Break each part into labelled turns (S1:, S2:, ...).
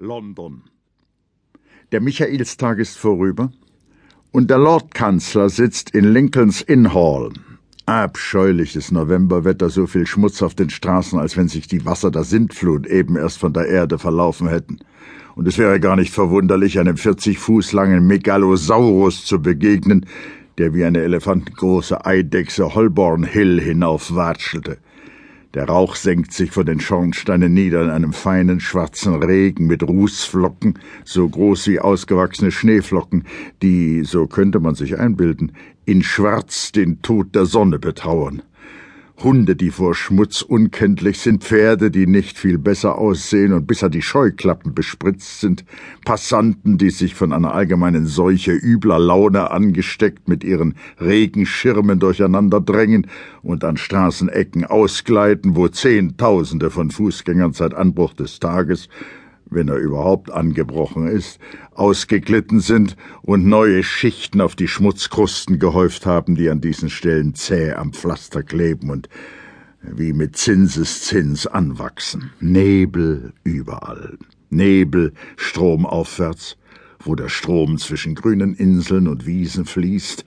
S1: London. Der Michaelstag ist vorüber und der Lordkanzler sitzt in Lincolns Inn Hall. Abscheuliches Novemberwetter, so viel Schmutz auf den Straßen, als wenn sich die Wasser der Sintflut eben erst von der Erde verlaufen hätten. Und es wäre gar nicht verwunderlich, einem 40 Fuß langen Megalosaurus zu begegnen, der wie eine elefantengroße Eidechse Holborn Hill hinaufwatschelte. Der Rauch senkt sich vor den Schornsteinen nieder in einem feinen schwarzen Regen mit Rußflocken, so groß wie ausgewachsene Schneeflocken, die, so könnte man sich einbilden, in Schwarz den Tod der Sonne betrauern. Hunde, die vor Schmutz unkenntlich sind, Pferde, die nicht viel besser aussehen und bisher die Scheuklappen bespritzt sind, Passanten, die sich von einer allgemeinen Seuche übler Laune angesteckt mit ihren Regenschirmen durcheinander drängen und an Straßenecken ausgleiten, wo Zehntausende von Fußgängern seit Anbruch des Tages wenn er überhaupt angebrochen ist, ausgeglitten sind und neue Schichten auf die Schmutzkrusten gehäuft haben, die an diesen Stellen zäh am Pflaster kleben und wie mit Zinseszins anwachsen. Nebel überall. Nebel stromaufwärts, wo der Strom zwischen grünen Inseln und Wiesen fließt,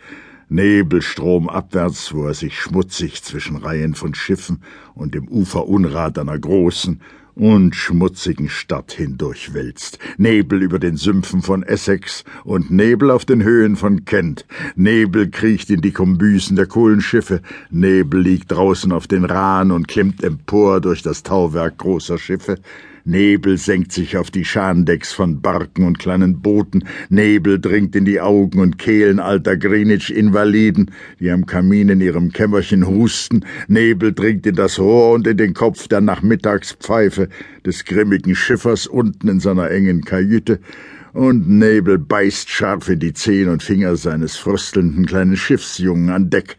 S1: Nebel stromabwärts, wo er sich schmutzig zwischen Reihen von Schiffen und dem Uferunrat einer großen, und schmutzigen Stadt hindurchwälzt, Nebel über den Sümpfen von Essex und Nebel auf den Höhen von Kent, Nebel kriecht in die Kombüsen der Kohlenschiffe, Nebel liegt draußen auf den Rahn und klimmt empor durch das Tauwerk großer Schiffe, Nebel senkt sich auf die Schandecks von Barken und kleinen Booten, Nebel dringt in die Augen und Kehlen alter Greenwich-Invaliden, die am Kamin in ihrem Kämmerchen husten, Nebel dringt in das Rohr und in den Kopf der Nachmittagspfeife des grimmigen Schiffers unten in seiner engen Kajüte, und Nebel beißt scharf in die Zehen und Finger seines fröstelnden kleinen Schiffsjungen an Deck,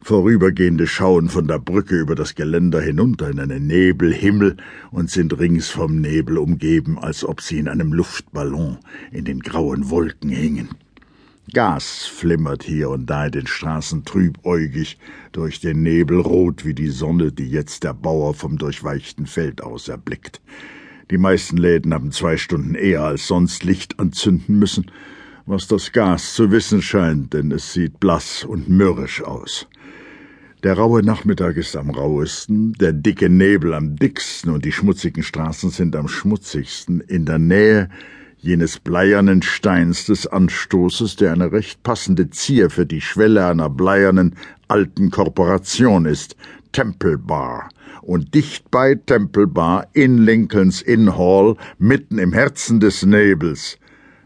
S1: Vorübergehende schauen von der Brücke über das Geländer hinunter in einen Nebelhimmel und sind rings vom Nebel umgeben, als ob sie in einem Luftballon in den grauen Wolken hingen. Gas flimmert hier und da in den Straßen trübäugig durch den Nebel rot wie die Sonne, die jetzt der Bauer vom durchweichten Feld aus erblickt. Die meisten Läden haben zwei Stunden eher als sonst Licht anzünden müssen, was das Gas zu wissen scheint, denn es sieht blass und mürrisch aus. Der raue Nachmittag ist am rauesten, der dicke Nebel am dicksten und die schmutzigen Straßen sind am schmutzigsten in der Nähe jenes bleiernen Steins des Anstoßes, der eine recht passende Zier für die Schwelle einer bleiernen alten Korporation ist, Temple Bar. Und dicht bei Temple Bar in Lincolns Inn Hall, mitten im Herzen des Nebels,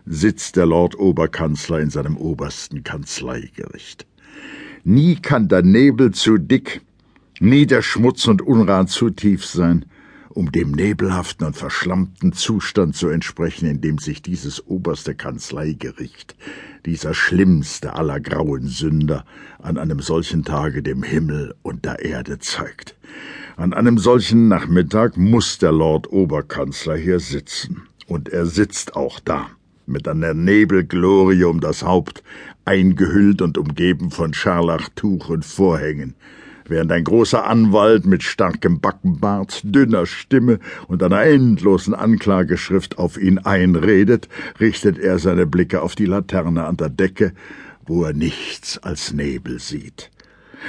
S1: sitzt der Lord Oberkanzler in seinem obersten Kanzleigericht. Nie kann der Nebel zu dick, nie der Schmutz und Unrat zu tief sein, um dem nebelhaften und verschlammten Zustand zu entsprechen, in dem sich dieses oberste Kanzleigericht, dieser schlimmste aller grauen Sünder, an einem solchen Tage dem Himmel und der Erde zeigt. An einem solchen Nachmittag muss der Lord Oberkanzler hier sitzen, und er sitzt auch da mit einer Nebelglorie um das Haupt, eingehüllt und umgeben von Scharlachtuch und Vorhängen, während ein großer Anwalt mit starkem Backenbart, dünner Stimme und einer endlosen Anklageschrift auf ihn einredet, richtet er seine Blicke auf die Laterne an der Decke, wo er nichts als Nebel sieht.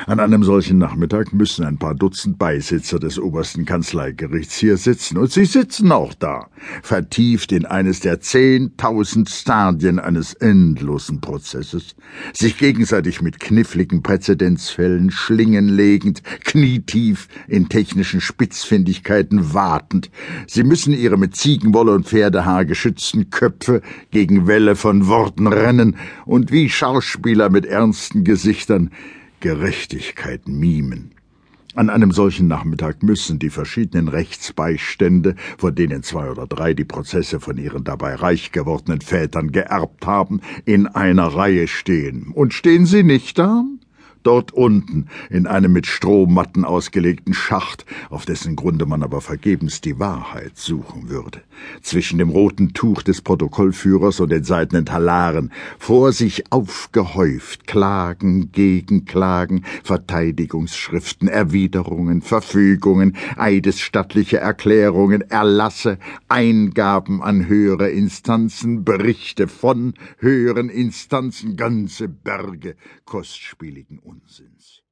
S1: An einem solchen Nachmittag müssen ein paar Dutzend Beisitzer des obersten Kanzleigerichts hier sitzen, und sie sitzen auch da, vertieft in eines der zehntausend Stadien eines endlosen Prozesses, sich gegenseitig mit kniffligen Präzedenzfällen Schlingen legend, knietief in technischen Spitzfindigkeiten wartend. Sie müssen ihre mit Ziegenwolle und Pferdehaar geschützten Köpfe gegen Welle von Worten rennen und wie Schauspieler mit ernsten Gesichtern Gerechtigkeit mimen. An einem solchen Nachmittag müssen die verschiedenen Rechtsbeistände, von denen zwei oder drei die Prozesse von ihren dabei reich gewordenen Vätern geerbt haben, in einer Reihe stehen. Und stehen sie nicht da? Dort unten, in einem mit Strohmatten ausgelegten Schacht, auf dessen Grunde man aber vergebens die Wahrheit suchen würde. Zwischen dem roten Tuch des Protokollführers und den seidenen Talaren, vor sich aufgehäuft, Klagen, Gegenklagen, Verteidigungsschriften, Erwiderungen, Verfügungen, eidesstattliche Erklärungen, Erlasse, Eingaben an höhere Instanzen, Berichte von höheren Instanzen, ganze Berge kostspieligen Unsinns.